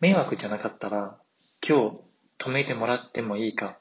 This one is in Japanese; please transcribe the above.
迷惑じゃなかったら、今日止めてもらってもいいか。